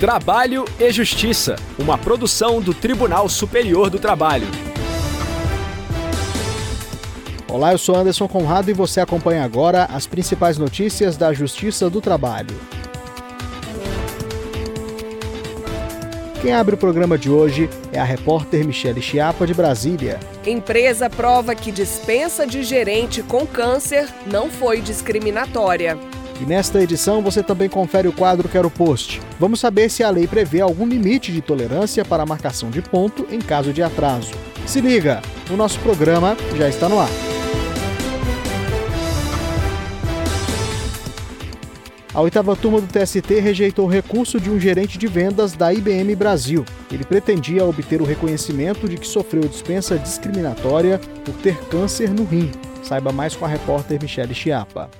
Trabalho e Justiça, uma produção do Tribunal Superior do Trabalho. Olá, eu sou Anderson Conrado e você acompanha agora as principais notícias da Justiça do Trabalho. Quem abre o programa de hoje é a repórter Michele Chiapa, de Brasília. Empresa prova que dispensa de gerente com câncer não foi discriminatória. E nesta edição você também confere o quadro Quero Post. Vamos saber se a lei prevê algum limite de tolerância para a marcação de ponto em caso de atraso. Se liga, o nosso programa já está no ar. A oitava turma do TST rejeitou o recurso de um gerente de vendas da IBM Brasil. Ele pretendia obter o reconhecimento de que sofreu dispensa discriminatória por ter câncer no rim. Saiba mais com a repórter Michele Chiapa.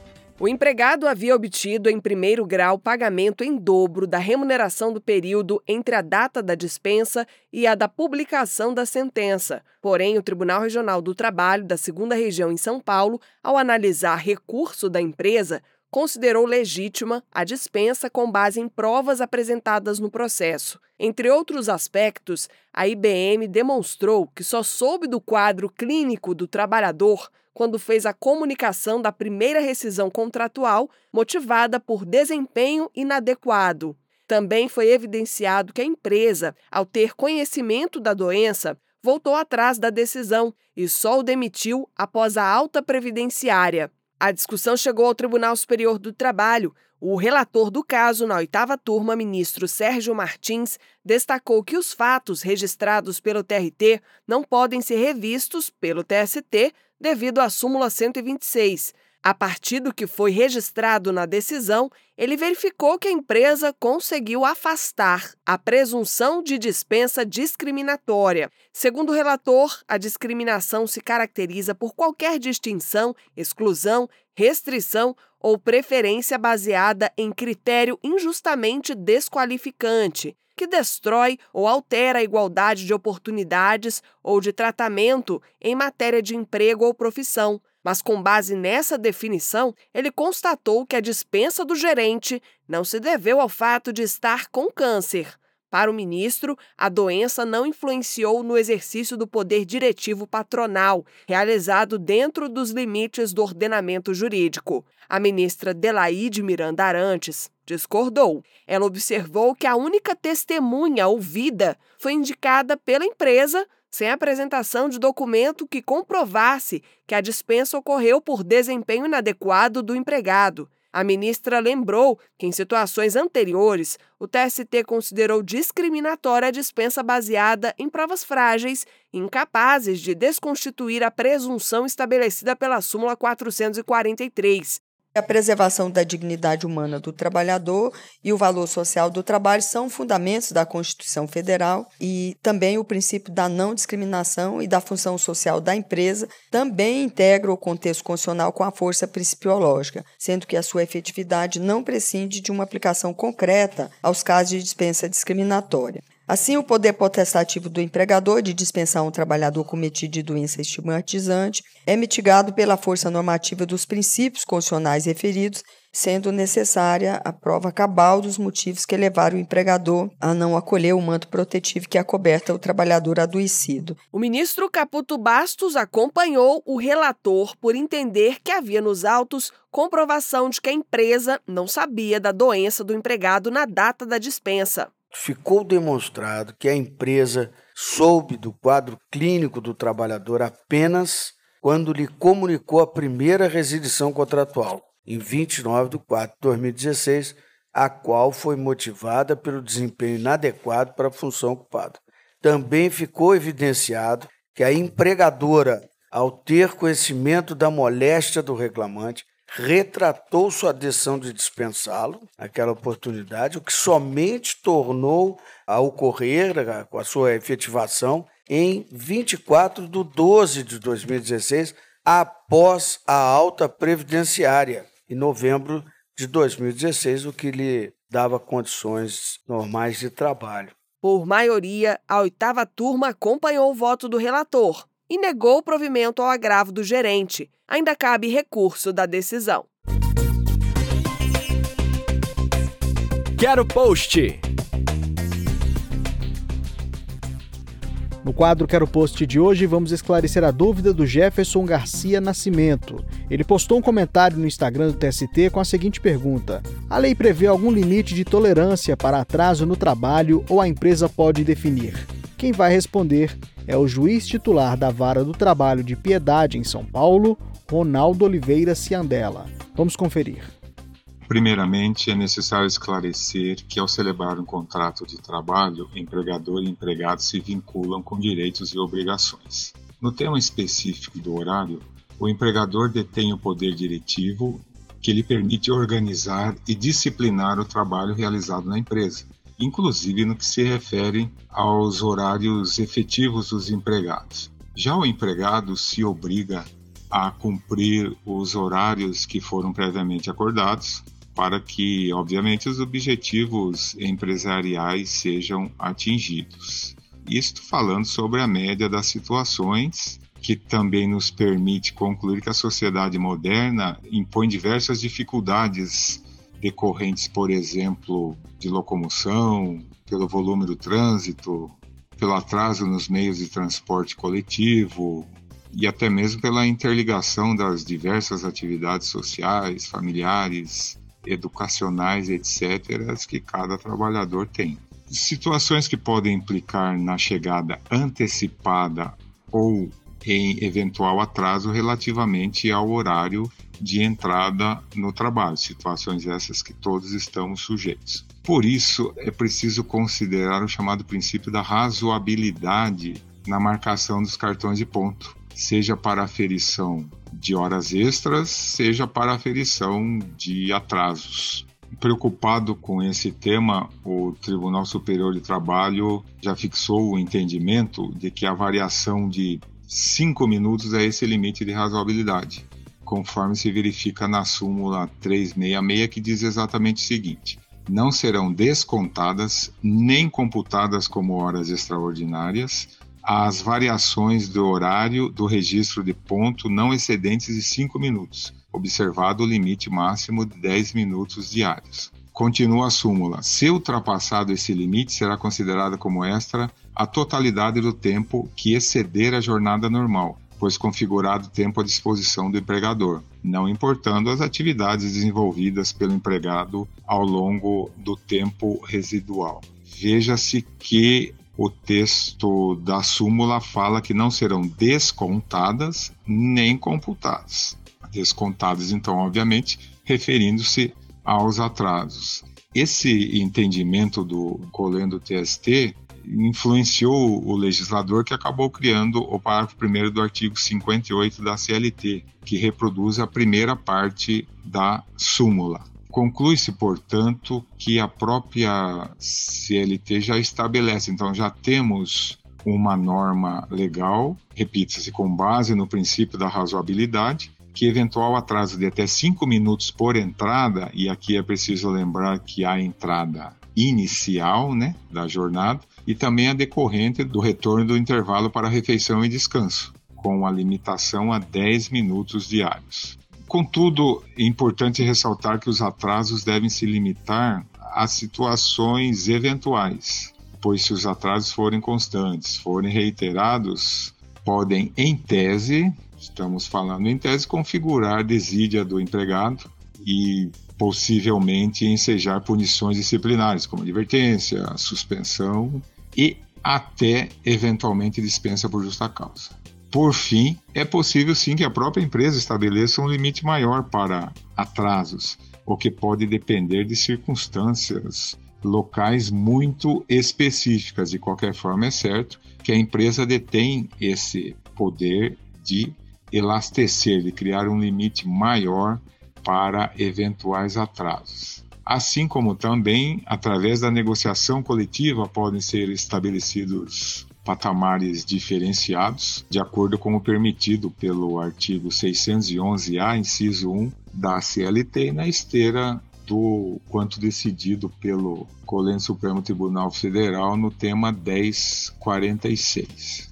O empregado havia obtido em primeiro grau pagamento em dobro da remuneração do período entre a data da dispensa e a da publicação da sentença. Porém, o Tribunal Regional do Trabalho da Segunda Região em São Paulo, ao analisar recurso da empresa, considerou legítima a dispensa com base em provas apresentadas no processo. Entre outros aspectos, a IBM demonstrou que só soube do quadro clínico do trabalhador quando fez a comunicação da primeira rescisão contratual motivada por desempenho inadequado. Também foi evidenciado que a empresa, ao ter conhecimento da doença, voltou atrás da decisão e só o demitiu após a alta previdenciária. A discussão chegou ao Tribunal Superior do Trabalho. O relator do caso, na oitava turma, ministro Sérgio Martins, destacou que os fatos registrados pelo TRT não podem ser revistos pelo TST devido à súmula 126. A partir do que foi registrado na decisão, ele verificou que a empresa conseguiu afastar a presunção de dispensa discriminatória. Segundo o relator, a discriminação se caracteriza por qualquer distinção, exclusão, restrição ou preferência baseada em critério injustamente desqualificante, que destrói ou altera a igualdade de oportunidades ou de tratamento em matéria de emprego ou profissão mas com base nessa definição, ele constatou que a dispensa do gerente não se deveu ao fato de estar com câncer. Para o ministro, a doença não influenciou no exercício do poder diretivo patronal, realizado dentro dos limites do ordenamento jurídico. A ministra Delaide Miranda Arantes discordou. Ela observou que a única testemunha ouvida foi indicada pela empresa sem apresentação de documento que comprovasse que a dispensa ocorreu por desempenho inadequado do empregado. A ministra lembrou que, em situações anteriores, o TST considerou discriminatória a dispensa baseada em provas frágeis incapazes de desconstituir a presunção estabelecida pela súmula 443. A preservação da dignidade humana do trabalhador e o valor social do trabalho são fundamentos da Constituição Federal e também o princípio da não discriminação e da função social da empresa também integra o contexto constitucional com a força principiológica, sendo que a sua efetividade não prescinde de uma aplicação concreta aos casos de dispensa discriminatória. Assim, o poder potestativo do empregador de dispensar um trabalhador cometido de doença estigmatizante é mitigado pela força normativa dos princípios constitucionais referidos, sendo necessária a prova cabal dos motivos que levaram o empregador a não acolher o manto protetivo que acoberta o trabalhador adoecido. O ministro Caputo Bastos acompanhou o relator por entender que havia nos autos comprovação de que a empresa não sabia da doença do empregado na data da dispensa ficou demonstrado que a empresa soube do quadro clínico do trabalhador apenas quando lhe comunicou a primeira resilição contratual, em 29 de 4 de 2016, a qual foi motivada pelo desempenho inadequado para a função ocupada. Também ficou evidenciado que a empregadora, ao ter conhecimento da moléstia do reclamante, retratou sua decisão de dispensá-lo naquela oportunidade, o que somente tornou a ocorrer com a sua efetivação em 24 de 12 de 2016, após a alta previdenciária, em novembro de 2016, o que lhe dava condições normais de trabalho. Por maioria, a oitava turma acompanhou o voto do relator, e negou o provimento ao agravo do gerente. Ainda cabe recurso da decisão. Quero post! No quadro Quero Post de hoje, vamos esclarecer a dúvida do Jefferson Garcia Nascimento. Ele postou um comentário no Instagram do TST com a seguinte pergunta: A lei prevê algum limite de tolerância para atraso no trabalho ou a empresa pode definir? Quem vai responder é o juiz titular da Vara do Trabalho de Piedade em São Paulo, Ronaldo Oliveira Ciandela. Vamos conferir. Primeiramente, é necessário esclarecer que, ao celebrar um contrato de trabalho, empregador e empregado se vinculam com direitos e obrigações. No tema específico do horário, o empregador detém o poder diretivo que lhe permite organizar e disciplinar o trabalho realizado na empresa, inclusive no que se refere aos horários efetivos dos empregados. Já o empregado se obriga a cumprir os horários que foram previamente acordados, para que, obviamente, os objetivos empresariais sejam atingidos. Isto falando sobre a média das situações, que também nos permite concluir que a sociedade moderna impõe diversas dificuldades decorrentes, por exemplo, de locomoção, pelo volume do trânsito, pelo atraso nos meios de transporte coletivo e até mesmo pela interligação das diversas atividades sociais, familiares, educacionais, etc., que cada trabalhador tem. Situações que podem implicar na chegada antecipada ou em eventual atraso relativamente ao horário de entrada no trabalho, situações essas que todos estamos sujeitos. Por isso, é preciso considerar o chamado princípio da razoabilidade na marcação dos cartões de ponto, seja para aferição de horas extras, seja para aferição de atrasos. Preocupado com esse tema, o Tribunal Superior de Trabalho já fixou o entendimento de que a variação de 5 minutos é esse limite de razoabilidade, conforme se verifica na súmula 366, que diz exatamente o seguinte: não serão descontadas nem computadas como horas extraordinárias as variações do horário do registro de ponto não excedentes de 5 minutos, observado o limite máximo de 10 minutos diários. Continua a súmula: se ultrapassado esse limite, será considerada como extra a totalidade do tempo que exceder a jornada normal, pois configurado tempo à disposição do empregador, não importando as atividades desenvolvidas pelo empregado ao longo do tempo residual. Veja-se que o texto da súmula fala que não serão descontadas nem computadas. Descontadas, então, obviamente, referindo-se aos atrasos. Esse entendimento do colendo TST influenciou o legislador que acabou criando o parágrafo 1 do artigo 58 da CLT, que reproduz a primeira parte da súmula. Conclui-se, portanto, que a própria CLT já estabelece, então já temos uma norma legal, repita-se, com base no princípio da razoabilidade, que eventual atraso de até cinco minutos por entrada, e aqui é preciso lembrar que há entrada inicial né, da jornada, e também a decorrente do retorno do intervalo para refeição e descanso, com a limitação a 10 minutos diários. Contudo, é importante ressaltar que os atrasos devem se limitar a situações eventuais, pois se os atrasos forem constantes, forem reiterados, podem, em tese, estamos falando em tese, configurar desídia do empregado e possivelmente ensejar punições disciplinares, como advertência, suspensão e até eventualmente dispensa por justa causa. Por fim, é possível sim que a própria empresa estabeleça um limite maior para atrasos, o que pode depender de circunstâncias locais muito específicas. De qualquer forma, é certo que a empresa detém esse poder de elastecer, de criar um limite maior para eventuais atrasos. Assim como também, através da negociação coletiva, podem ser estabelecidos patamares diferenciados, de acordo com o permitido pelo artigo 611-A, inciso 1 da CLT, na esteira do quanto decidido pelo Colégio Supremo Tribunal Federal no tema 1046.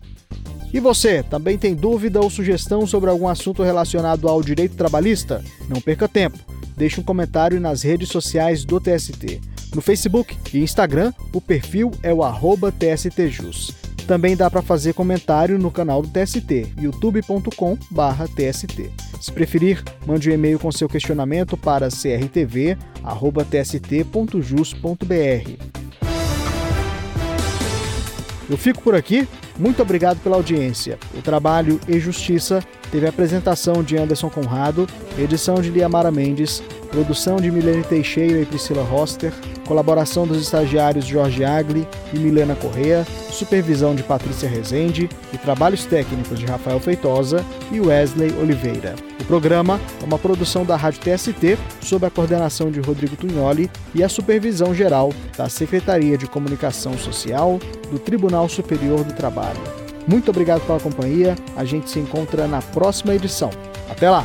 E você, também tem dúvida ou sugestão sobre algum assunto relacionado ao direito trabalhista? Não perca tempo. Deixe um comentário nas redes sociais do TST. No Facebook e Instagram, o perfil é o TSTJus. Também dá para fazer comentário no canal do TST, youtube.com/tst. Se preferir, mande um e-mail com seu questionamento para crtv@tst.jus.br. Eu fico por aqui. Muito obrigado pela audiência. O trabalho e Justiça teve a apresentação de Anderson Conrado, edição de Liamara Mendes, produção de Milene Teixeira e Priscila Roster, colaboração dos estagiários Jorge Agli e Milena Correa, supervisão de Patrícia Rezende e trabalhos técnicos de Rafael Feitosa e Wesley Oliveira. O programa é uma produção da Rádio TST, sob a coordenação de Rodrigo Tunholi e a supervisão geral da Secretaria de Comunicação Social do Tribunal Superior do Trabalho. Muito obrigado pela companhia, a gente se encontra na próxima edição. Até lá!